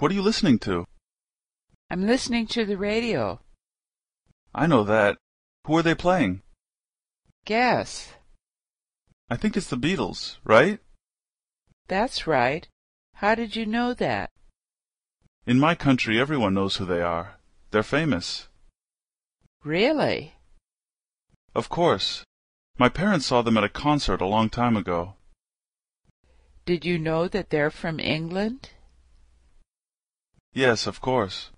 What are you listening to? I'm listening to the radio. I know that. Who are they playing? Guess. I think it's the Beatles, right? That's right. How did you know that? In my country, everyone knows who they are. They're famous. Really? Of course. My parents saw them at a concert a long time ago. Did you know that they're from England? Yes, of course.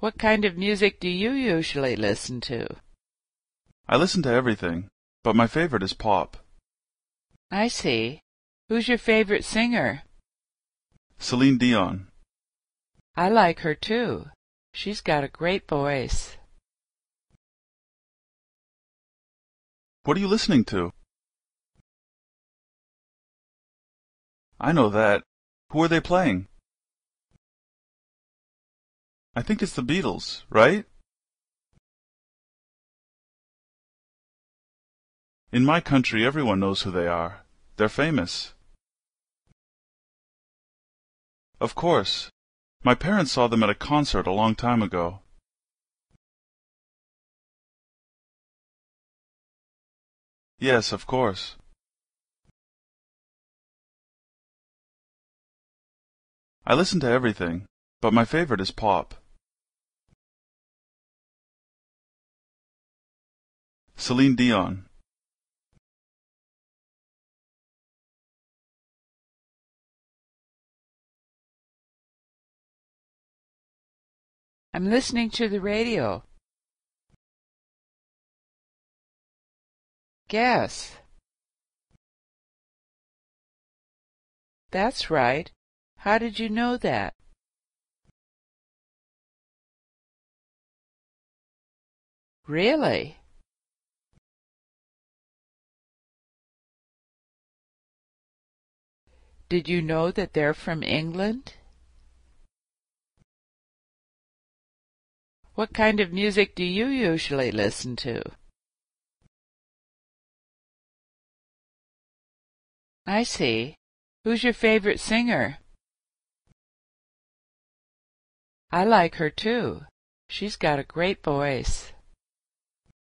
What kind of music do you usually listen to? I listen to everything, but my favorite is pop. I see. Who's your favorite singer? Celine Dion. I like her too. She's got a great voice. What are you listening to? I know that. Who are they playing? I think it's the Beatles, right? In my country, everyone knows who they are. They're famous. Of course. My parents saw them at a concert a long time ago. Yes, of course. I listen to everything, but my favorite is pop. Celine Dion. I'm listening to the radio. Guess. That's right. How did you know that? Really? Did you know that they're from England? What kind of music do you usually listen to? I see. Who's your favorite singer? I like her too. She's got a great voice.